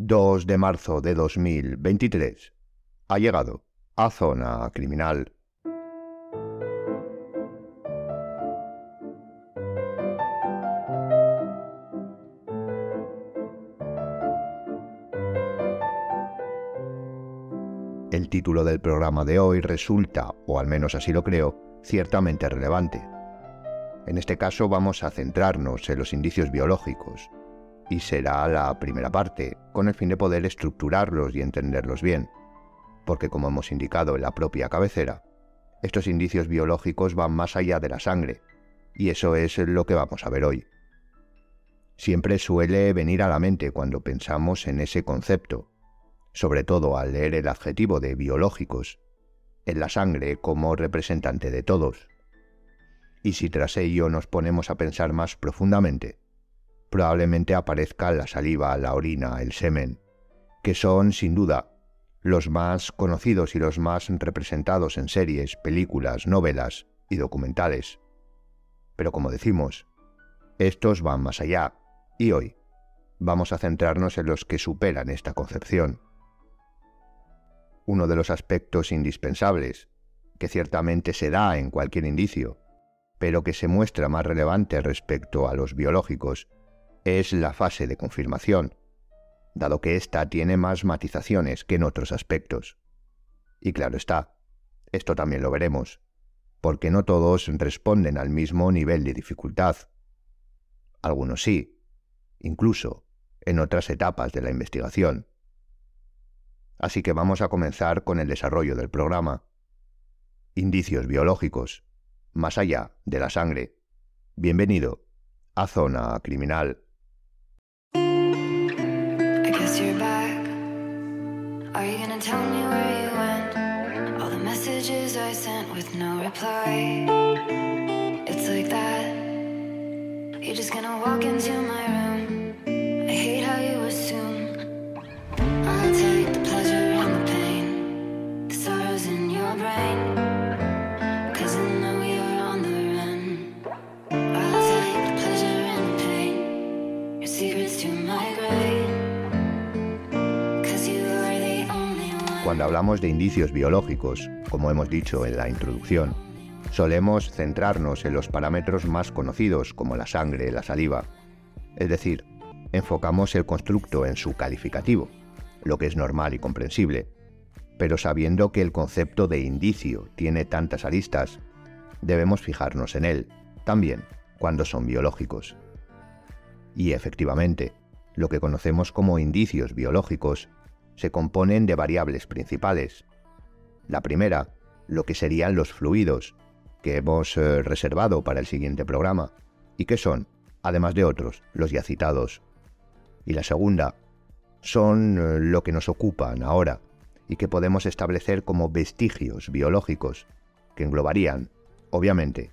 2 de marzo de 2023. Ha llegado a Zona Criminal. El título del programa de hoy resulta, o al menos así lo creo, ciertamente relevante. En este caso vamos a centrarnos en los indicios biológicos, y será la primera parte, con el fin de poder estructurarlos y entenderlos bien, porque como hemos indicado en la propia cabecera, estos indicios biológicos van más allá de la sangre, y eso es lo que vamos a ver hoy. Siempre suele venir a la mente cuando pensamos en ese concepto, sobre todo al leer el adjetivo de biológicos, en la sangre como representante de todos. Y si tras ello nos ponemos a pensar más profundamente, probablemente aparezca la saliva, la orina, el semen, que son, sin duda, los más conocidos y los más representados en series, películas, novelas y documentales. Pero como decimos, estos van más allá, y hoy vamos a centrarnos en los que superan esta concepción. Uno de los aspectos indispensables, que ciertamente se da en cualquier indicio, pero que se muestra más relevante respecto a los biológicos, es la fase de confirmación, dado que ésta tiene más matizaciones que en otros aspectos. Y claro está, esto también lo veremos, porque no todos responden al mismo nivel de dificultad. Algunos sí, incluso en otras etapas de la investigación. Así que vamos a comenzar con el desarrollo del programa. Indicios biológicos, más allá de la sangre. Bienvenido a Zona Criminal. and tell me where you went. All the messages I sent with no reply. It's like that. You're just gonna walk into my room. I hate how you assume. Hablamos de indicios biológicos, como hemos dicho en la introducción, solemos centrarnos en los parámetros más conocidos como la sangre, la saliva. Es decir, enfocamos el constructo en su calificativo, lo que es normal y comprensible, pero sabiendo que el concepto de indicio tiene tantas aristas, debemos fijarnos en él, también cuando son biológicos. Y efectivamente, lo que conocemos como indicios biológicos se componen de variables principales. La primera, lo que serían los fluidos, que hemos eh, reservado para el siguiente programa, y que son, además de otros, los ya citados. Y la segunda, son eh, lo que nos ocupan ahora, y que podemos establecer como vestigios biológicos, que englobarían, obviamente,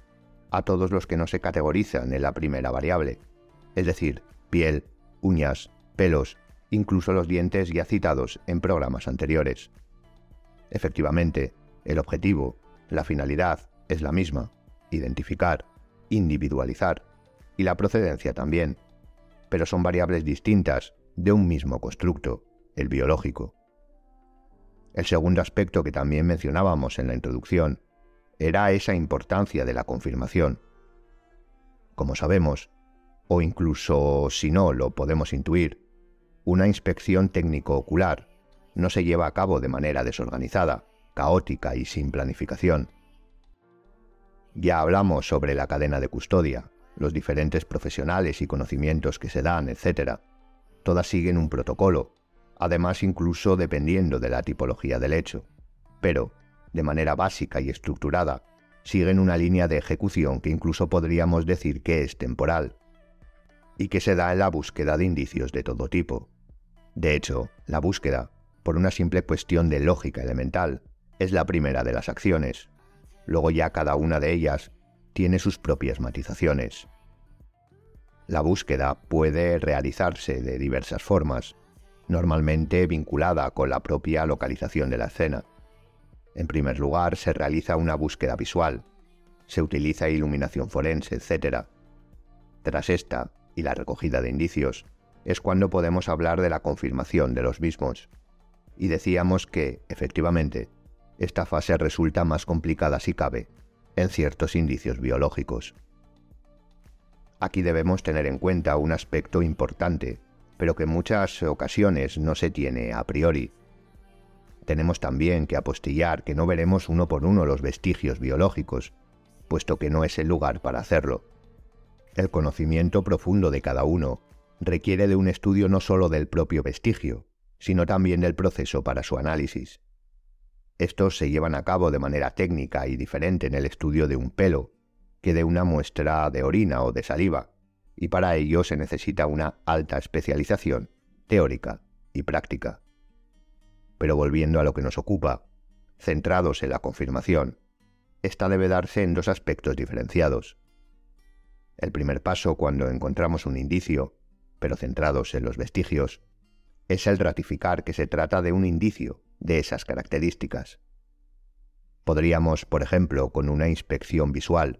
a todos los que no se categorizan en la primera variable, es decir, piel, uñas, pelos, incluso los dientes ya citados en programas anteriores. Efectivamente, el objetivo, la finalidad, es la misma, identificar, individualizar, y la procedencia también, pero son variables distintas de un mismo constructo, el biológico. El segundo aspecto que también mencionábamos en la introducción era esa importancia de la confirmación. Como sabemos, o incluso si no lo podemos intuir, una inspección técnico-ocular no se lleva a cabo de manera desorganizada, caótica y sin planificación. Ya hablamos sobre la cadena de custodia, los diferentes profesionales y conocimientos que se dan, etc. Todas siguen un protocolo, además incluso dependiendo de la tipología del hecho, pero, de manera básica y estructurada, siguen una línea de ejecución que incluso podríamos decir que es temporal, y que se da en la búsqueda de indicios de todo tipo. De hecho, la búsqueda, por una simple cuestión de lógica elemental, es la primera de las acciones. Luego ya cada una de ellas tiene sus propias matizaciones. La búsqueda puede realizarse de diversas formas, normalmente vinculada con la propia localización de la escena. En primer lugar, se realiza una búsqueda visual, se utiliza iluminación forense, etc. Tras esta y la recogida de indicios, es cuando podemos hablar de la confirmación de los mismos. Y decíamos que, efectivamente, esta fase resulta más complicada si cabe en ciertos indicios biológicos. Aquí debemos tener en cuenta un aspecto importante, pero que en muchas ocasiones no se tiene a priori. Tenemos también que apostillar que no veremos uno por uno los vestigios biológicos, puesto que no es el lugar para hacerlo. El conocimiento profundo de cada uno requiere de un estudio no sólo del propio vestigio, sino también del proceso para su análisis. Estos se llevan a cabo de manera técnica y diferente en el estudio de un pelo que de una muestra de orina o de saliva, y para ello se necesita una alta especialización teórica y práctica. Pero volviendo a lo que nos ocupa, centrados en la confirmación, esta debe darse en dos aspectos diferenciados. El primer paso cuando encontramos un indicio, pero centrados en los vestigios, es el ratificar que se trata de un indicio de esas características. Podríamos, por ejemplo, con una inspección visual,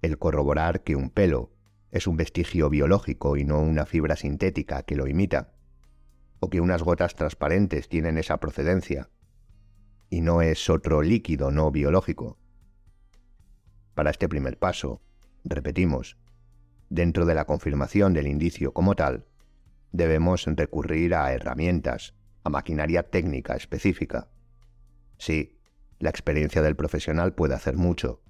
el corroborar que un pelo es un vestigio biológico y no una fibra sintética que lo imita, o que unas gotas transparentes tienen esa procedencia y no es otro líquido no biológico. Para este primer paso, repetimos, dentro de la confirmación del indicio como tal, debemos recurrir a herramientas, a maquinaria técnica específica. Sí, la experiencia del profesional puede hacer mucho,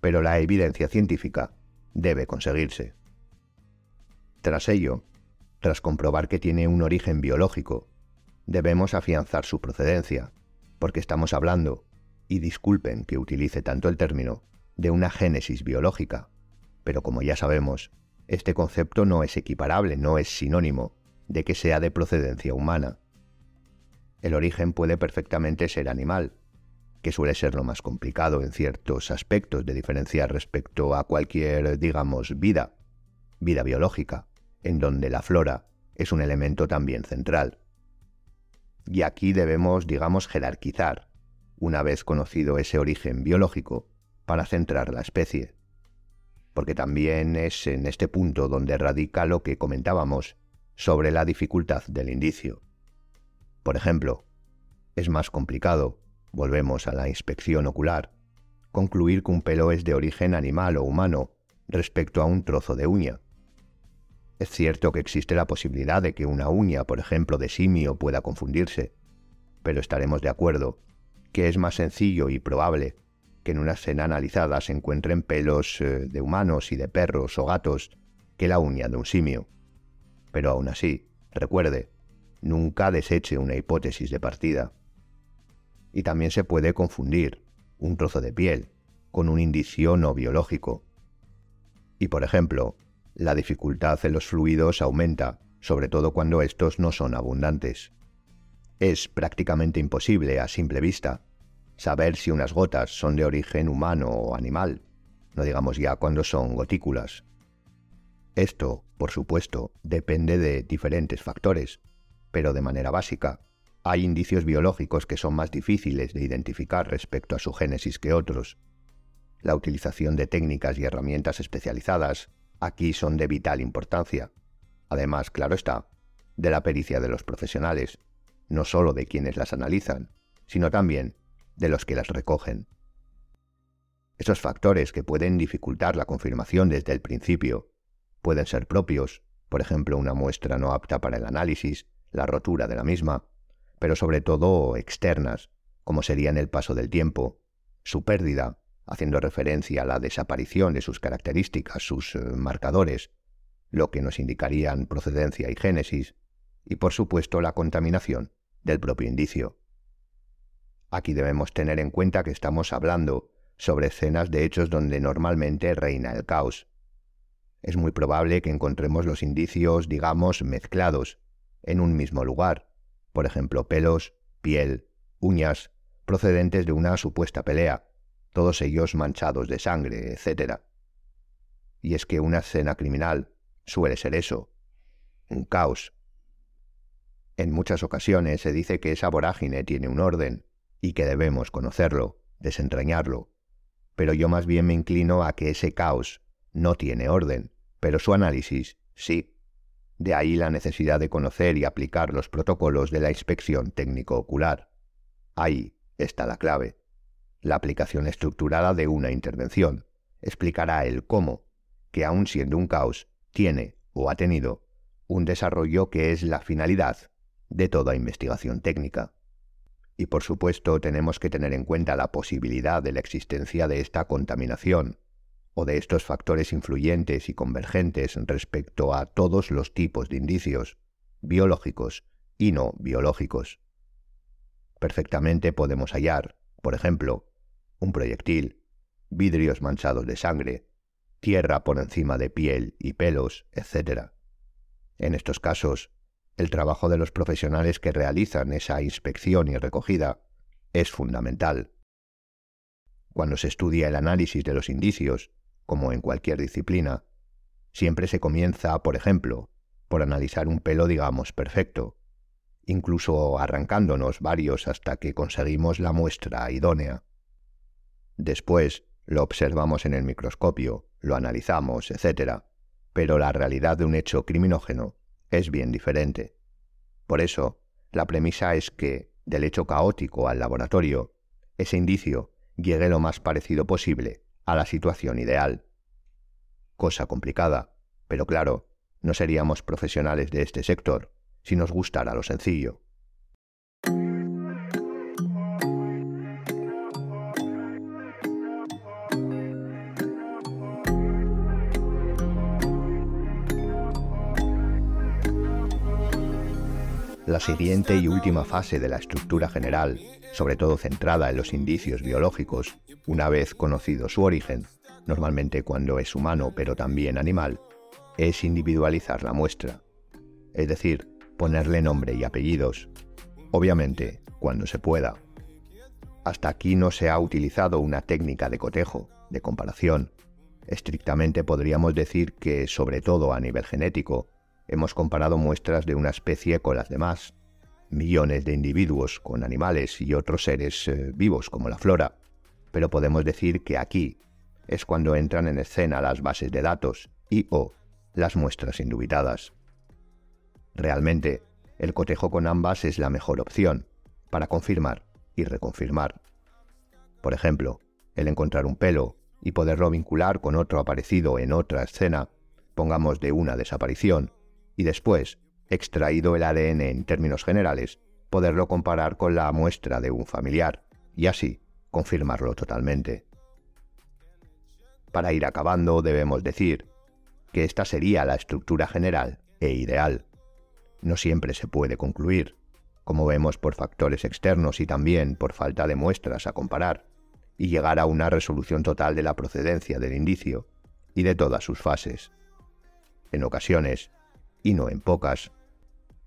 pero la evidencia científica debe conseguirse. Tras ello, tras comprobar que tiene un origen biológico, debemos afianzar su procedencia, porque estamos hablando, y disculpen que utilice tanto el término, de una génesis biológica, pero como ya sabemos, este concepto no es equiparable, no es sinónimo de que sea de procedencia humana. El origen puede perfectamente ser animal, que suele ser lo más complicado en ciertos aspectos de diferenciar respecto a cualquier, digamos, vida, vida biológica, en donde la flora es un elemento también central. Y aquí debemos, digamos, jerarquizar, una vez conocido ese origen biológico, para centrar la especie. Porque también es en este punto donde radica lo que comentábamos sobre la dificultad del indicio. Por ejemplo, es más complicado, volvemos a la inspección ocular, concluir que un pelo es de origen animal o humano respecto a un trozo de uña. Es cierto que existe la posibilidad de que una uña, por ejemplo, de simio pueda confundirse, pero estaremos de acuerdo que es más sencillo y probable que en una escena analizada se encuentren pelos eh, de humanos y de perros o gatos que la uña de un simio. Pero aún así, recuerde, nunca deseche una hipótesis de partida. Y también se puede confundir un trozo de piel con un indicio no biológico. Y por ejemplo, la dificultad en los fluidos aumenta, sobre todo cuando estos no son abundantes. Es prácticamente imposible, a simple vista, saber si unas gotas son de origen humano o animal, no digamos ya cuando son gotículas. Esto, por supuesto, depende de diferentes factores, pero de manera básica, hay indicios biológicos que son más difíciles de identificar respecto a su génesis que otros. La utilización de técnicas y herramientas especializadas aquí son de vital importancia. Además, claro está, de la pericia de los profesionales, no sólo de quienes las analizan, sino también de los que las recogen. Esos factores que pueden dificultar la confirmación desde el principio pueden ser propios, por ejemplo una muestra no apta para el análisis, la rotura de la misma, pero sobre todo externas, como serían el paso del tiempo, su pérdida, haciendo referencia a la desaparición de sus características, sus eh, marcadores, lo que nos indicarían procedencia y génesis, y por supuesto la contaminación del propio indicio. Aquí debemos tener en cuenta que estamos hablando sobre escenas de hechos donde normalmente reina el caos, es muy probable que encontremos los indicios, digamos, mezclados, en un mismo lugar, por ejemplo, pelos, piel, uñas, procedentes de una supuesta pelea, todos ellos manchados de sangre, etc. Y es que una escena criminal suele ser eso, un caos. En muchas ocasiones se dice que esa vorágine tiene un orden y que debemos conocerlo, desentrañarlo, pero yo más bien me inclino a que ese caos no tiene orden, pero su análisis sí. De ahí la necesidad de conocer y aplicar los protocolos de la inspección técnico-ocular. Ahí está la clave. La aplicación estructurada de una intervención explicará el cómo, que aun siendo un caos, tiene o ha tenido un desarrollo que es la finalidad de toda investigación técnica. Y por supuesto tenemos que tener en cuenta la posibilidad de la existencia de esta contaminación o de estos factores influyentes y convergentes respecto a todos los tipos de indicios, biológicos y no biológicos. Perfectamente podemos hallar, por ejemplo, un proyectil, vidrios manchados de sangre, tierra por encima de piel y pelos, etc. En estos casos, el trabajo de los profesionales que realizan esa inspección y recogida es fundamental. Cuando se estudia el análisis de los indicios, como en cualquier disciplina, siempre se comienza, por ejemplo, por analizar un pelo, digamos, perfecto, incluso arrancándonos varios hasta que conseguimos la muestra idónea. Después lo observamos en el microscopio, lo analizamos, etc. Pero la realidad de un hecho criminógeno es bien diferente. Por eso, la premisa es que, del hecho caótico al laboratorio, ese indicio llegue lo más parecido posible a la situación ideal. Cosa complicada, pero claro, no seríamos profesionales de este sector si nos gustara lo sencillo. La siguiente y última fase de la estructura general, sobre todo centrada en los indicios biológicos, una vez conocido su origen, normalmente cuando es humano pero también animal, es individualizar la muestra, es decir, ponerle nombre y apellidos, obviamente cuando se pueda. Hasta aquí no se ha utilizado una técnica de cotejo, de comparación. Estrictamente podríamos decir que, sobre todo a nivel genético, hemos comparado muestras de una especie con las demás, millones de individuos con animales y otros seres eh, vivos como la flora, pero podemos decir que aquí es cuando entran en escena las bases de datos y o las muestras indubitadas. Realmente, el cotejo con ambas es la mejor opción para confirmar y reconfirmar. Por ejemplo, el encontrar un pelo y poderlo vincular con otro aparecido en otra escena, pongamos de una desaparición, y después, extraído el ADN en términos generales, poderlo comparar con la muestra de un familiar y así confirmarlo totalmente. Para ir acabando debemos decir que esta sería la estructura general e ideal. No siempre se puede concluir, como vemos por factores externos y también por falta de muestras a comparar, y llegar a una resolución total de la procedencia del indicio y de todas sus fases. En ocasiones, y no en pocas.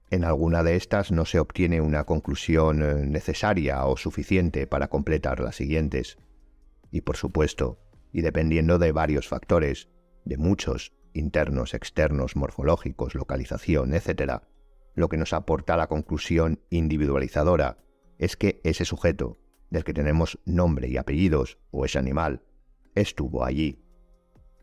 En alguna de estas no se obtiene una conclusión eh, necesaria o suficiente para completar las siguientes. Y por supuesto, y dependiendo de varios factores, de muchos, internos, externos, morfológicos, localización, etc., lo que nos aporta la conclusión individualizadora es que ese sujeto, del que tenemos nombre y apellidos, o ese animal, estuvo allí.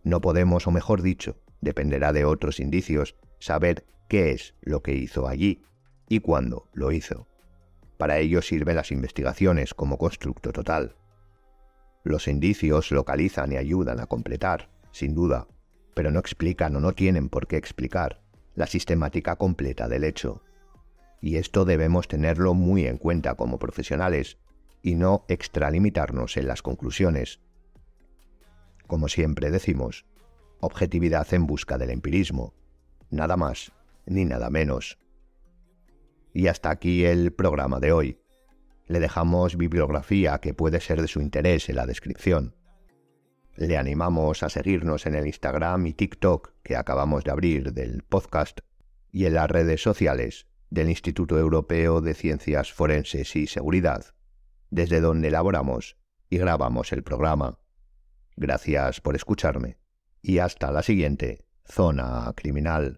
No podemos, o mejor dicho, dependerá de otros indicios, saber qué es lo que hizo allí y cuándo lo hizo. Para ello sirven las investigaciones como constructo total. Los indicios localizan y ayudan a completar, sin duda, pero no explican o no tienen por qué explicar la sistemática completa del hecho. Y esto debemos tenerlo muy en cuenta como profesionales y no extralimitarnos en las conclusiones. Como siempre decimos, objetividad en busca del empirismo, nada más ni nada menos. Y hasta aquí el programa de hoy. Le dejamos bibliografía que puede ser de su interés en la descripción. Le animamos a seguirnos en el Instagram y TikTok que acabamos de abrir del podcast y en las redes sociales del Instituto Europeo de Ciencias Forenses y Seguridad, desde donde elaboramos y grabamos el programa. Gracias por escucharme y hasta la siguiente Zona Criminal.